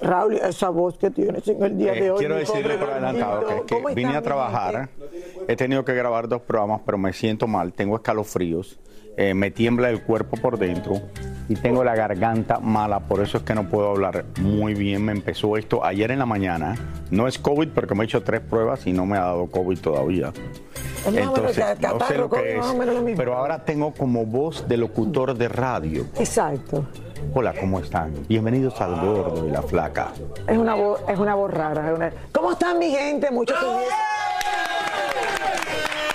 Raúl, esa voz que tienes en el día Eh, de hoy. quiero decirle por adelantado que, que ¿Cómo vine a trabajar, he tenido que grabar dos programas, pero me siento mal, tengo escalofríos, eh, me tiembla el cuerpo por dentro y tengo la garganta mala, por eso es que no puedo hablar muy bien. Me empezó esto ayer en la mañana, no es COVID porque me he hecho tres pruebas y no me ha dado COVID todavía. Es más o menos ca- no sé lo que es, pero ahora tengo como voz de locutor de radio. Exacto. Hola, ¿cómo están? Bienvenidos al Gordo y la Flaca. Es una voz, es una voz rara. es una- ¿Cómo están mi gente? Muchos tuvieron,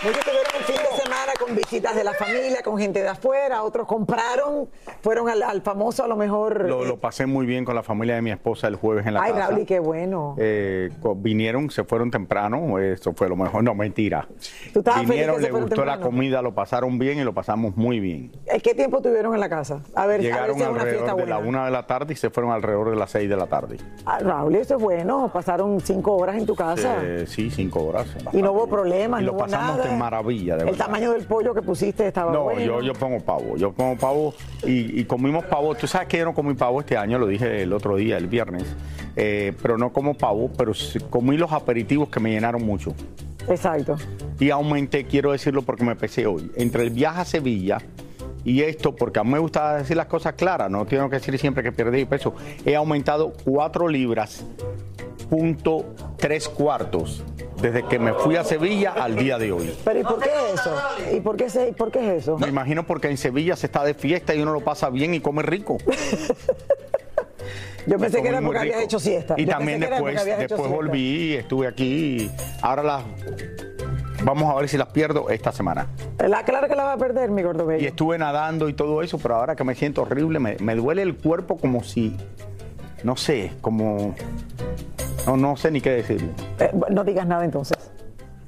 muchos tuvieron un fin de semana con visitas de la familia, con gente de afuera, otros compraron, fueron al, al famoso a lo mejor. Lo, eh, lo pasé muy bien con la familia de mi esposa el jueves en la ay, casa. Raúl, y qué bueno. Eh, vinieron, se fueron temprano, eso fue lo mejor, no mentira. ¿Tú Vinieron, les fueron gustó la comida, lo pasaron bien y lo pasamos muy bien. Eh, ¿Qué tiempo tuvieron en la casa? A ver, a ver Llegaron si es una fiesta alrededor de la buena. una de la tarde y se fueron alrededor de las seis de la tarde. Ah, Raúl, eso es bueno. Pasaron cinco horas en tu casa. Eh, sí, cinco horas. Y no hubo problemas, Y no lo hubo pasamos nada. de maravilla, de El verdad. tamaño del pollo que pusiste estaba No, bueno. yo, yo pongo pavo, yo pongo pavo y, y comimos pavo. Tú sabes que yo no comí pavo este año, lo dije el otro día, el viernes, eh, pero no como pavo, pero comí los aperitivos que me llenaron mucho. Exacto. Y aumenté, quiero decirlo porque me pesé hoy, entre el viaje a Sevilla y esto, porque a mí me gusta decir las cosas claras, no tengo que decir siempre que perdí peso, he aumentado 4 libras, punto 3 cuartos, desde que me fui a Sevilla al día de hoy. Pero ¿y por qué eso? ¿Y por qué, se- por qué es eso? Me imagino porque en Sevilla se está de fiesta y uno lo pasa bien y come rico. Yo pensé que era porque rico. hecho siesta. Y Yo también después, después volví, estuve aquí. Ahora las vamos a ver si las pierdo esta semana. La claro que la va a perder, mi gordo Y bello. estuve nadando y todo eso, pero ahora que me siento horrible, me, me duele el cuerpo como si, no sé, como, no, no sé ni qué decirlo. Eh, no digas nada entonces.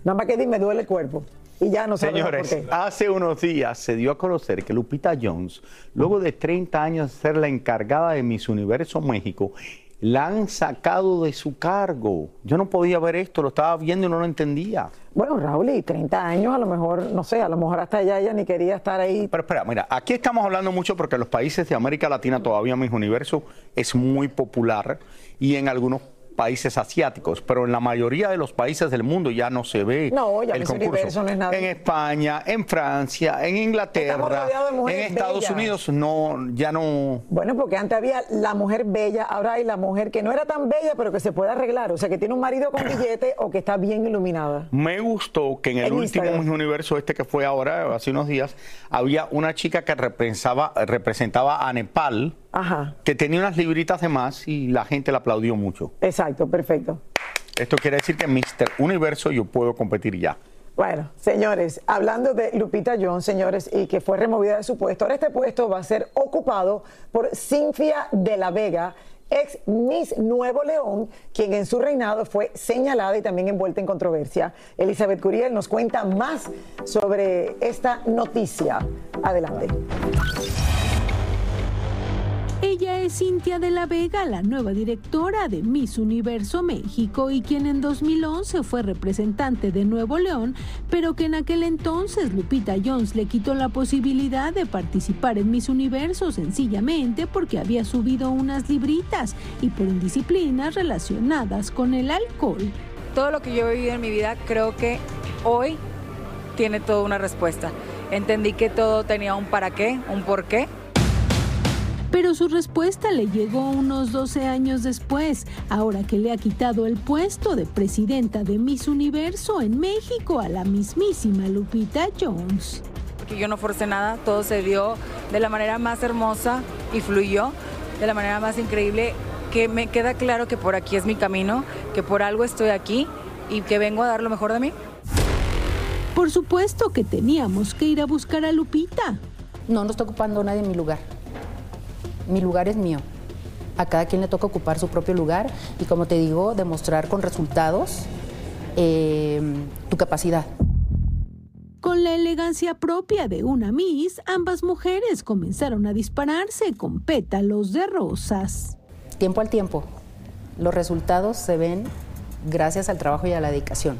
Nada más que dime, duele el cuerpo. Y ya no sabemos por Señores, qué. hace unos días se dio a conocer que Lupita Jones, luego de 30 años de ser la encargada de Miss Universo México, la han sacado de su cargo. Yo no podía ver esto, lo estaba viendo y no lo entendía. Bueno, Raúl, y 30 años, a lo mejor, no sé, a lo mejor hasta allá ella ni quería estar ahí. Pero espera, mira, aquí estamos hablando mucho porque en los países de América Latina todavía Miss Universo es muy popular y en algunos países asiáticos, pero en la mayoría de los países del mundo ya no se ve No, ya el concurso. No es nada. En España, en Francia, en Inglaterra, de en Estados bellas. Unidos no, ya no. Bueno, porque antes había la mujer bella, ahora hay la mujer que no era tan bella, pero que se puede arreglar. O sea, que tiene un marido con billete o que está bien iluminada. Me gustó que en el En último Instagram. Universo este que fue ahora, hace unos días, había una chica que representaba, representaba a Nepal, Ajá, que tenía unas libritas de más y la gente la aplaudió mucho. exacto, perfecto. Esto quiere decir que en Mr. Universo yo puedo competir ya. Bueno, señores, hablando de Lupita Jones, señores, y que fue removida de su puesto, ahora este puesto va a ser ocupado por Cintia de la Vega, ex Miss Nuevo León, quien en su reinado fue señalada y también envuelta en controversia. Elizabeth Curiel nos cuenta más sobre esta noticia. Adelante. Es Cintia de la Vega, la nueva directora de Miss Universo México y quien en 2011 fue representante de Nuevo León, pero que en aquel entonces Lupita Jones le quitó la posibilidad de participar en Miss Universo sencillamente porque había subido unas libritas y por indisciplinas relacionadas con el alcohol. todo lo que yo he vivido en mi vida creo que hoy tiene toda una respuesta. Entendí que todo tenía un para qué, un por qué. Pero su respuesta le llegó unos 12 años después, ahora que le ha quitado el puesto de presidenta de Miss Universo en México a la mismísima Lupita Jones. Que yo no forcé nada, todo se dio de la manera más hermosa y fluyó de la manera más increíble. Que me queda claro que por aquí es mi camino, que por algo estoy aquí y que vengo a dar lo mejor de mí. Por supuesto que teníamos que ir a buscar a Lupita. No, no está ocupando nadie mi lugar. Mi lugar es mío. A cada quien le toca ocupar su propio lugar y, como te digo, demostrar con resultados eh, tu capacidad. Con la elegancia propia de una Miss, ambas mujeres comenzaron a dispararse con pétalos de rosas. Tiempo al tiempo, los resultados se ven gracias al trabajo y a la dedicación.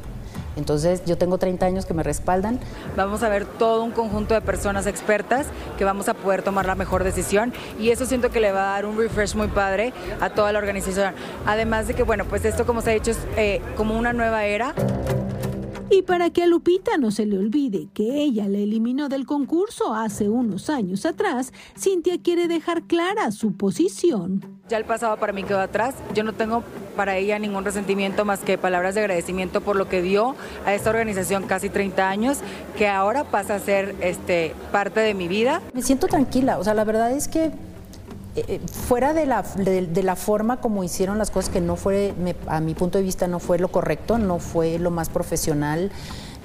Entonces, yo tengo 30 años que me respaldan. Vamos a ver todo un conjunto de personas expertas que vamos a poder tomar la mejor decisión y eso siento que le va a dar un refresh muy padre a toda la organización. Además de que, bueno, pues esto como se ha dicho es eh, como una nueva era. Y para que a Lupita no se le olvide que ella la eliminó del concurso hace unos años atrás, Cintia quiere dejar clara su posición. Ya el pasado para mí quedó atrás. Yo no tengo para ella ningún resentimiento más que palabras de agradecimiento por lo que dio a esta organización casi 30 años, que ahora pasa a ser este, parte de mi vida. Me siento tranquila, o sea, la verdad es que eh, fuera de la, de, la forma como hicieron las cosas, que no fue, me- a mi punto de vista, no fue lo correcto, no fue lo más profesional,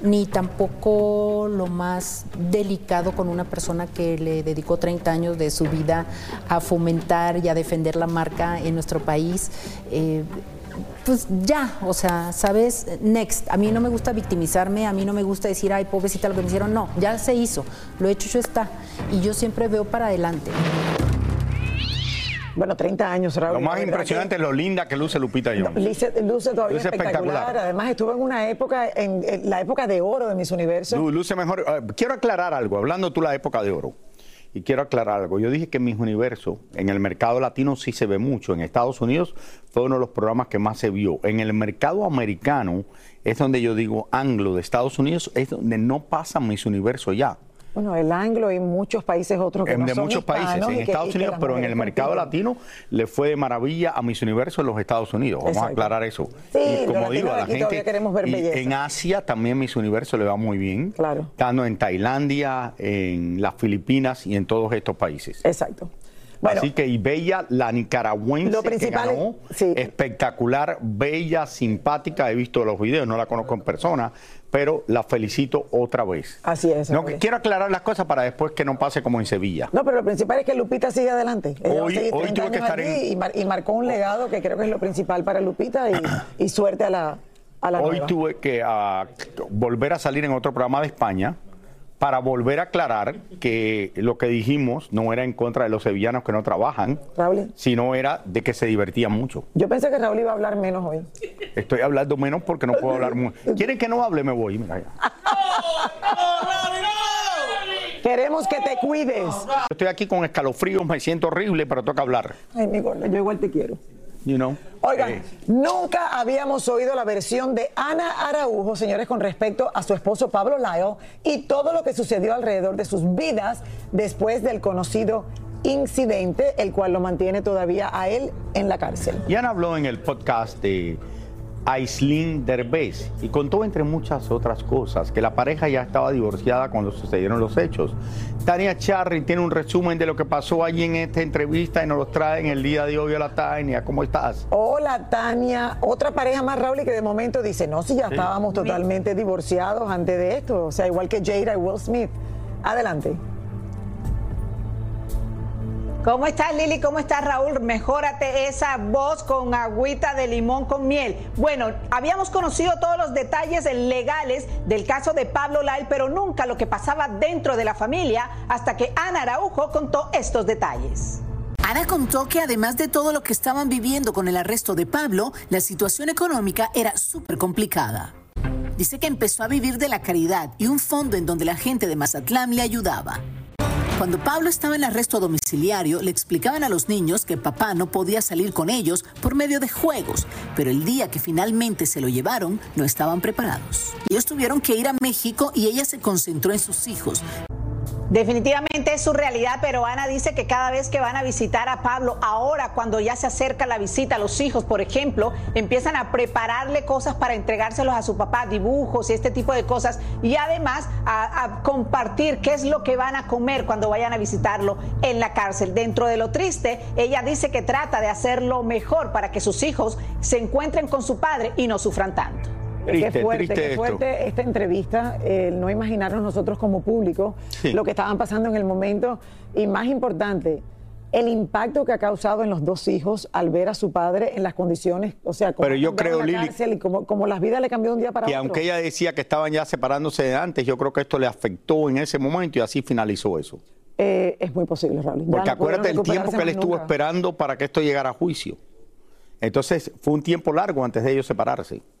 ni tampoco lo más delicado con una persona que le dedicó 30 años de su vida a fomentar y a defender la marca en nuestro país. Eh, pues ya, o sea, ¿sabes? Next. A mí no me gusta victimizarme, a mí no me gusta decir, ay, pobrecita lo que me hicieron. No, ya se hizo, lo hecho, ya está. Y yo siempre veo para adelante. Bueno, 30 años, Raúl. Lo más impresionante es lo linda que luce Lupita Jones. Luce, luce todavía Luce espectacular. espectacular. Además, estuvo en una época, en, en la época de oro de Miss Universo. Lu- Luce mejor. Eh, quiero aclarar algo, hablando tú la época de oro. Y quiero aclarar algo. Yo dije que Miss Universo en el mercado latino sí se ve mucho. En Estados Unidos fue uno de los programas que más se vio. En el mercado americano es donde yo digo anglo de Estados Unidos, es donde no pasa Miss Universo ya. Bueno, el anglo y muchos países otros que En- no de son muchos países, en que- Estados que Unidos, pero en el mercado latino le fue de maravilla a Miss Universo en los Estados Unidos. Vamos a aclarar eso. Sí, y como digo, a la gente. queremos ver y belleza. en Asia también Miss Universo le va muy bien. Claro. Estando en Tailandia, en las Filipinas y en todos estos países. Exacto. Bueno, Así que y Bella, la nicaragüense Lo principal que ganó, es- sí. espectacular, bella, simpática. He visto los videos, no la conozco en persona, pero la felicito otra vez. Así es. No, quiero aclarar las cosas para después que no pase como en Sevilla. No, pero lo principal es que Lupita sigue adelante. Ella a Hoy- seguir hoy 30 tuve que estar en- y, mar- y marcó un legado que creo que es lo principal para Lupita y, y suerte a la, a la Hoy nueva. tuve que ah, volver a salir en otro programa de España para volver a aclarar que lo que dijimos no era en contra de los sevillanos que no trabajan, Raúl, sino era de que se divertían mucho. yo pensé que Raúl iba a hablar menos hoy. Estoy hablando menos porque no puedo hablar mucho. ¿Quieren que no hable? Me voy. Mira, ya. Queremos que te cuides. Estoy aquí con escalofríos, me siento horrible, pero toca hablar. Ay, mi gordo, yo igual te quiero. You know. Oigan, Eh, nunca habíamos oído la versión de Ana Araujo, señores, con respecto a su esposo Pablo Lyle y todo lo que sucedió alrededor de sus vidas después del conocido incidente, el cual lo mantiene todavía a él en la cárcel. y Ana habló en el podcast de Aislinn Derbez y contó entre muchas otras cosas que la pareja ya estaba divorciada cuando sucedieron los hechos. Tania Charry tiene un resumen de lo que pasó allí en esta entrevista y nos lo trae en el día de hoy. Hola Tania, ¿cómo estás? Hola Tania, otra pareja más Raúl y que de momento dice, no, si ya estábamos totalmente divorciados antes de esto, o sea, igual que Jada y Will Smith. Adelante. ¿Cómo estás Lili? ¿Cómo estás Raúl? Mejórate esa voz con agüita de limón con miel. Bueno, habíamos conocido todos los detalles legales del caso de Pablo Lyle, pero nunca lo que pasaba dentro de la familia hasta que Ana Araujo contó estos detalles. Ana contó que además de todo lo que estaban viviendo con el arresto de Pablo, la situación económica era súper complicada. Dice que empezó a vivir de la caridad y un fondo en donde la gente de Mazatlán le ayudaba. Cuando Pablo estaba en arresto domiciliario, le explicaban a los niños que papá no podía salir con ellos por medio de juegos, pero el día que finalmente se lo llevaron, no estaban preparados. Ellos tuvieron que ir a México y ella se concentró en sus hijos. Definitivamente es su realidad, pero Ana dice que cada vez que van a visitar a Pablo, ahora cuando ya se acerca la visita los hijos, por ejemplo, empiezan a prepararle cosas para entregárselos a su papá, dibujos y este tipo de cosas, y además a, a compartir qué es lo que van a comer cuando vayan a visitarlo en la cárcel. Dentro de lo triste, ella dice que trata de hacerlo mejor para que sus hijos se encuentren con su padre y no sufran tanto. Triste, qué fuerte, triste qué esto. fuerte esta entrevista, el no imaginarnos nosotros como público Sí. lo que estaban pasando en el momento y más importante, el impacto que ha causado en los dos hijos al ver a su padre en las condiciones, o sea, cómo Pero yo creo, Lili, y cómo, cómo las vidas le cambió de un día para Que otro. aunque ella decía que estaban ya separándose de antes, yo creo que esto le afectó en ese momento y así finalizó eso. Eh, es muy posible, Raúl. Ya Porque no acuérdate el tiempo que él estuvo nunca. esperando para que esto llegara a juicio. Entonces fue un tiempo largo antes de ellos separarse.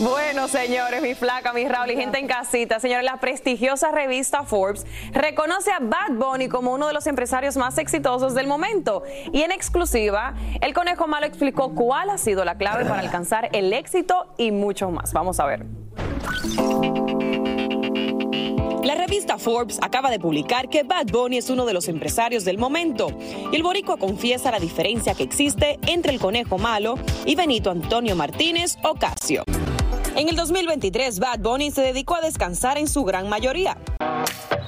Bueno, señores, mi flaca, mi Raúl y gente en casita, señores, la prestigiosa revista Forbes reconoce a Bad Bunny como uno de los empresarios más exitosos del momento. Y en exclusiva, el Conejo Malo explicó cuál ha sido la clave para alcanzar el éxito y mucho más. Vamos a ver. La revista Forbes acaba de publicar que Bad Bunny es uno de los empresarios del momento y el boricua confiesa la diferencia que existe entre el conejo malo y Benito Antonio Martínez Ocasio. En el 2023, Bad Bunny se dedicó a descansar en su gran mayoría.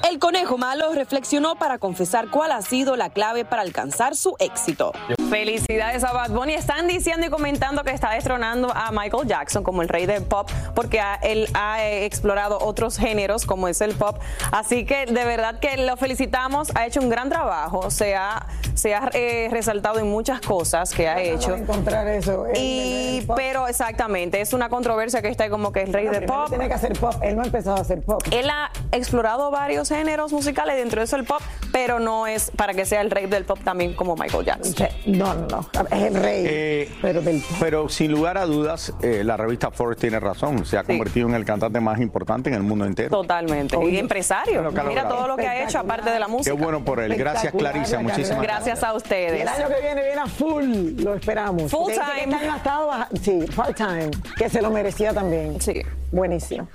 El conejo malo reflexionó para confesar cuál ha sido la clave para alcanzar su éxito. Felicidades a Bad Bunny. Están diciendo y comentando que está destronando a Michael Jackson como el rey del pop porque él ha eh, explorado otros géneros como es el pop. Así que de verdad que lo felicitamos. Ha hecho un gran trabajo. Se ha, se ha eh, resaltado en muchas cosas que ha hecho. encontrar eso. el- Y, el pero exactamente, es una controversia que está como que el rey No, de primero pop. Tiene que hacer pop. Él no ha empezado a hacer pop. Él ha explorado varios géneros musicales, dentro de eso el pop, pero no es para que sea el rey del pop también como Michael Jackson. No, no, no. Es el rey. Eh, pero del Pero sin lugar a dudas, eh, la revista Forbes tiene razón. Se ha convertido en el cantante más importante en el mundo entero. Totalmente. Y empresario. Que Mira logrado. todo lo que ha hecho aparte de la Qué música. bueno por él. Gracias, Clarisa. la Muchísimas carrera. Gracias a ustedes. el año que viene viene a full, lo esperamos. Full que time. estado baja- sí, part time, que se lo merecía también. Sí. Buenísimo.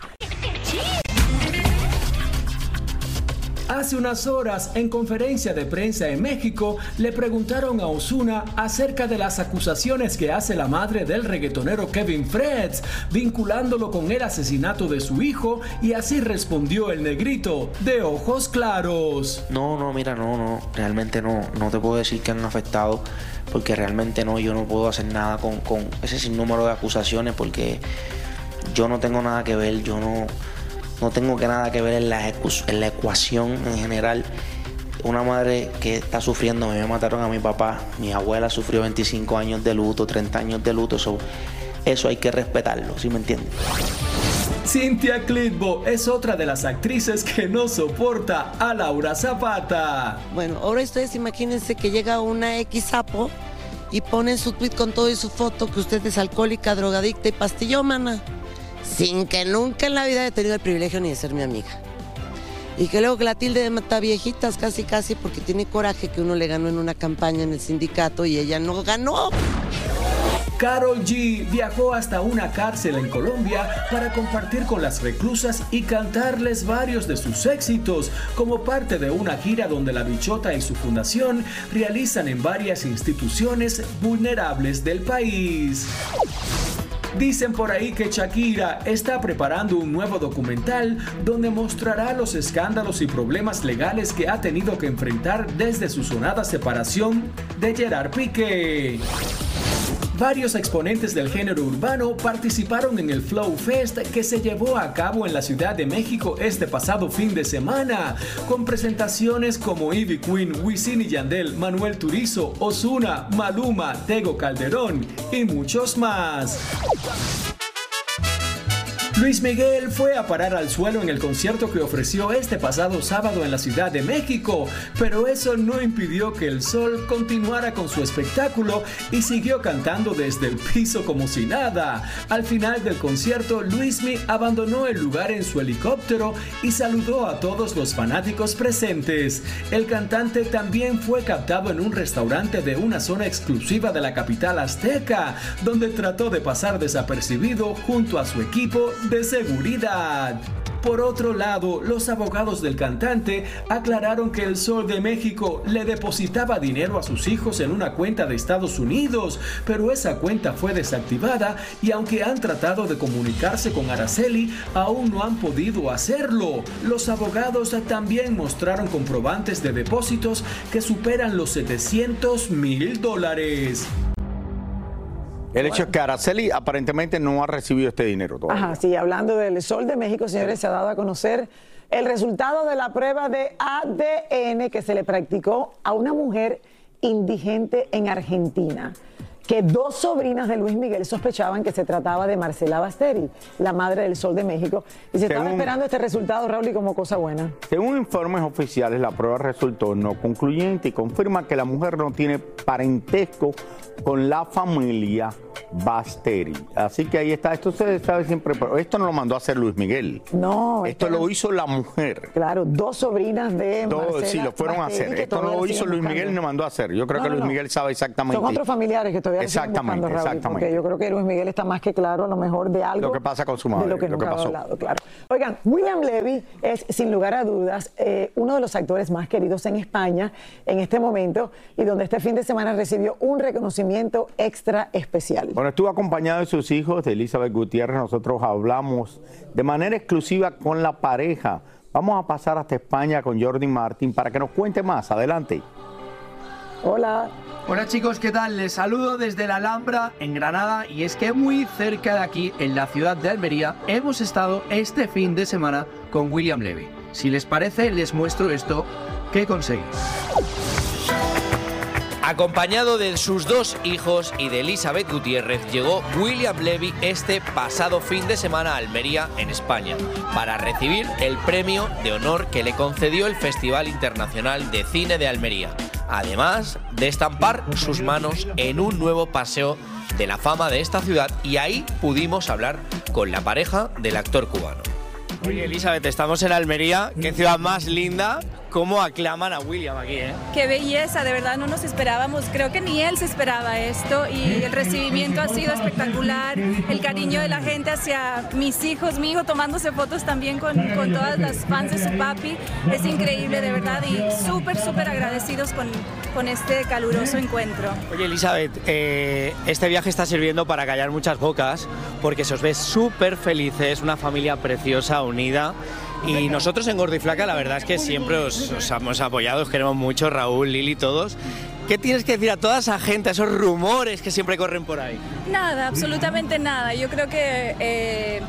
Hace unas horas, en conferencia de prensa en México, le preguntaron a Osuna acerca de las acusaciones que hace la madre del reggaetonero Kevin Freds, vinculándolo con el asesinato de su hijo, y así respondió el negrito, de ojos claros. No, no, mira, no, no, realmente no, no te puedo decir que han afectado, porque realmente no, yo no puedo hacer nada con, con ese sinnúmero de acusaciones, porque yo no tengo nada que ver, yo no no tengo que nada que ver en la, en la ecuación en general. Una madre que está sufriendo, me mataron a mi papá, mi abuela sufrió 25 años de luto, 30 años de luto, eso, eso hay que respetarlo, ¿sí me entiendes? Cynthia Clitbo es otra de las actrices que no soporta a Laura Zapata. Bueno, ahora ustedes imagínense que llega una X sapo y pone su tweet con todo y su foto que usted es alcohólica, drogadicta y pastillómana sin que nunca en la vida haya tenido el privilegio ni de ser mi amiga. Y que luego que la tilde de mata viejitas casi casi porque tiene coraje que uno le ganó en una campaña en el sindicato y ella no ganó. Carol G viajó hasta una cárcel en Colombia para compartir con las reclusas y cantarles varios de sus éxitos como parte de una gira donde la bichota y su fundación realizan en varias instituciones vulnerables del país. Dicen por ahí que Shakira está preparando un nuevo documental donde mostrará los escándalos y problemas legales que ha tenido que enfrentar desde su sonada separación de Gerard Piqué. Varios exponentes del género urbano participaron en el Flow Fest que se llevó a cabo en la Ciudad de México este pasado fin de semana, con presentaciones como Ivy Queen, Wisin y Yandel, Manuel Turizo, Osuna, Maluma, Tego Calderón y muchos más. Luis Miguel fue a parar al suelo en el concierto que ofreció este pasado sábado en la Ciudad de México, pero eso no impidió que el sol continuara con su espectáculo y siguió cantando desde el piso como si nada. Al final del concierto, Luismi abandonó el lugar en su helicóptero y saludó a todos los fanáticos presentes. El cantante también fue captado en un restaurante de una zona exclusiva de la capital azteca, donde trató de pasar desapercibido junto a su equipo de seguridad. Por otro lado, los abogados del cantante aclararon que el Sol de México le depositaba dinero a sus hijos en una cuenta de Estados Unidos, pero esa cuenta fue desactivada y aunque han tratado de comunicarse con Araceli, aún no han podido hacerlo. Los abogados también mostraron comprobantes de depósitos que superan los 700 mil dólares. El hecho es que Araceli aparentemente no ha recibido este dinero todavía. Ajá, sí, hablando del Sol de México, señores, se ha dado a conocer el resultado de la prueba de ADN que se le practicó a una mujer indigente en Argentina que dos sobrinas de Luis Miguel sospechaban que se trataba de Marcela Basteri, la madre del Sol de México, y se estaba esperando este resultado, Raúl, y como cosa buena. Según informes oficiales, la prueba resultó no concluyente y confirma que la mujer no tiene parentesco con la familia Basteri. Así que ahí está. Esto se sabe siempre, pero esto no lo mandó a hacer Luis Miguel. No. Esto lo hizo la mujer. Claro, dos sobrinas de Marcela Sí, lo fueron a hacer. Esto no lo hizo Luis Miguel ni lo mandó a hacer. Yo creo que Luis Miguel sabe exactamente. Son otros familiares que todavía exactamente, buscando, Raúl, exactamente. Porque yo creo que Luis Miguel está más que claro a lo mejor de algo. Lo que pasa con su madre. De lo que, lo que nunca ha pasó. hablado, claro. Oigan, William Levy es sin lugar a dudas eh, uno de los actores más queridos en España en este momento y donde este fin de semana recibió un reconocimiento extra especial. Bueno, estuvo acompañado de sus hijos, de Elizabeth Gutiérrez. Nosotros hablamos de manera exclusiva con la pareja. Vamos a pasar hasta España con Jordi Martín para que nos cuente más. Adelante. Hola. Hola chicos, ¿qué tal? Les saludo desde la Alhambra en Granada y es que muy cerca de aquí, en la ciudad de Almería, hemos estado este fin de semana con William Levy. Si les parece, les muestro esto que conseguí. Acompañado de sus dos hijos y de Elizabeth Gutiérrez, llegó William Levy este pasado fin de semana a Almería, en España, para recibir el premio de honor que le concedió el Festival Internacional de Cine de Almería, además de estampar sus manos en un nuevo paseo de la fama de esta ciudad y ahí pudimos hablar con la pareja del actor cubano. Oye, Elizabeth, estamos en Almería, qué ciudad más linda. Cómo aclaman a William aquí, ¿eh? Qué belleza, de verdad no nos esperábamos, creo que ni él se esperaba esto y el recibimiento ha sido espectacular, el cariño de la gente hacia mis hijos, mi hijo tomándose fotos también con, con todas las fans de su papi, es increíble de verdad y súper, súper agradecidos con, con este caluroso encuentro. Oye, Elizabeth, eh, este viaje está sirviendo para callar muchas bocas porque se os ve súper felices, una familia preciosa, unida. Y nosotros en Gordo y Flaca, la verdad es que siempre os, os hemos apoyado, os queremos mucho, Raúl, Lili, todos. ¿Qué tienes que decir a toda esa gente, a esos rumores que siempre corren por ahí? Nada, absolutamente nada. Yo creo que eh,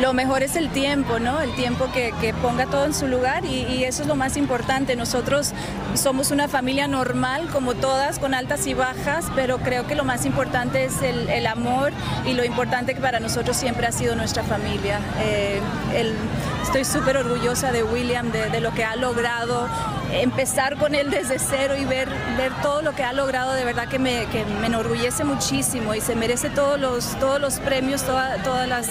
lo mejor es el tiempo, ¿no? El tiempo que, que ponga todo en su lugar y, y eso es lo más importante. Nosotros somos una familia normal, como todas, con altas y bajas, pero creo que lo más importante es el, el amor y lo importante que para nosotros siempre ha sido nuestra familia. Eh, el- estoy súper orgullosa de William, de, de lo que ha logrado. Empezar con él desde cero y ver, ver todo lo que ha logrado, de verdad que me, que me enorgullece muchísimo y se merece todos los, todos los premios, toda- todas, las,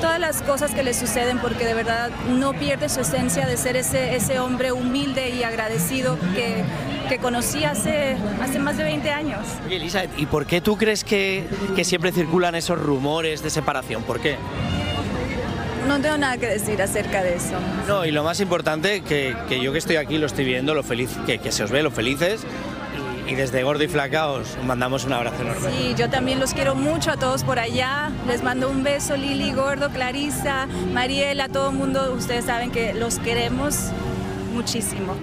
todas las cosas que le suceden, porque de verdad no pierde su esencia de ser ese, ese hombre humilde y agradecido que, que conocí hace, hace más de 20 años. Oye, Elizabeth, ¿y por qué tú crees que, que siempre circulan esos rumores de separación? ¿Por qué? No tengo nada que decir acerca de eso. No, y lo más importante, que, que yo que estoy aquí lo estoy viendo, lo feliz, que, que se os ve, lo felices. Y, desde Gordo y Flaca os mandamos un abrazo enorme. Sí, yo también los quiero mucho a todos por allá. Les mando un beso, Lili, Gordo, Clarisa, Mariela, todo el mundo. Ustedes saben que los queremos muchísimo.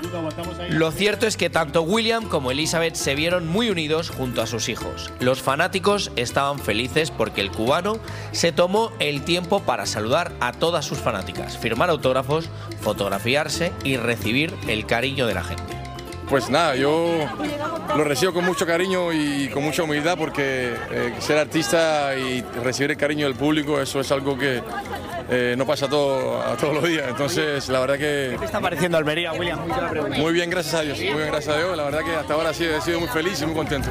Lo cierto es que tanto William como Elizabeth se vieron muy unidos junto a sus hijos. Los fanáticos estaban felices porque el cubano se tomó el tiempo para saludar a todas sus fanáticas, firmar autógrafos, fotografiarse y recibir el cariño de la gente. Pues nada, yo lo recibo con mucho cariño y con mucha humildad porque eh, ser artista y recibir el cariño del público, eso es algo que eh, no pasa todo, a todos los días. Entonces, la verdad que... ¿Qué te está pareciendo Almería, William? Muy bien, gracias a Dios. Muy bien, gracias a Dios. La verdad que hasta ahora sí he sido muy feliz y muy contento.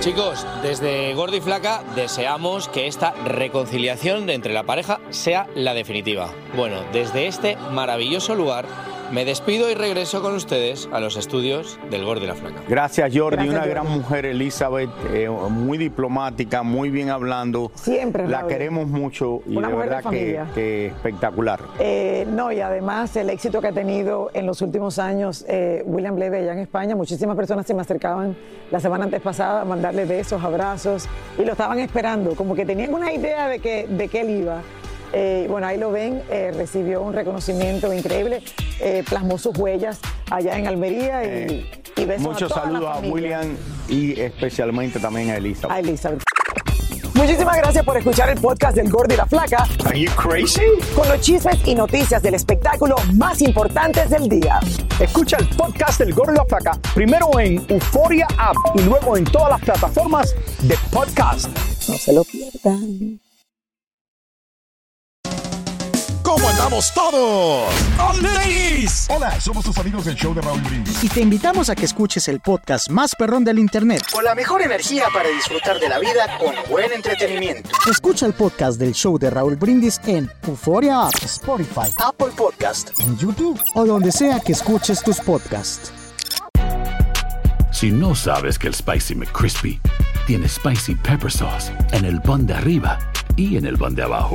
Chicos, desde Gordo y Flaca deseamos que esta reconciliación entre la pareja sea la definitiva. Bueno, desde este maravilloso lugar me despido y regreso con ustedes a los estudios del Gordo y la Flaca. Gracias, Jordi. Gracias, una Jordi. gran mujer, Elizabeth, eh, muy diplomática, muy bien hablando. Siempre, La Raúl. queremos mucho y Una de verdad que, que espectacular. Eh, no, y además el éxito que ha tenido en los últimos años eh, William Leve allá en España, muchísimas personas se me acercaban la semana antes pasada a mandarle besos, abrazos, y lo estaban esperando, como que tenían una idea de que, de que él iba. Eh, bueno, ahí lo ven, eh, recibió un reconocimiento increíble, eh, plasmó sus huellas allá en Almería y, y besos Muchos a toda la saludos a. William y especialmente también a Elizabeth. A Elizabeth. Muchísimas gracias por escuchar el podcast del Gordo y la Flaca. Are you crazy? Con los chismes y noticias del espectáculo más importantes del día. Escucha el podcast del Gordo y la Flaca primero en Euforia App y luego en todas las plataformas de podcast. No se lo pierdan. ¿Cómo andamos todos? Hola, somos tus amigos del show de Raúl Brindis. Y te invitamos a que escuches el podcast más perrón del internet. Con la mejor energía para disfrutar de la vida con buen entretenimiento. Escucha el podcast del show de Raúl Brindis en Euforia App, Spotify, Apple Podcast, en YouTube o donde sea que escuches tus podcasts. Si no sabes que el Spicy McCrispy tiene Spicy Pepper Sauce en el pan de arriba y en el pan de abajo,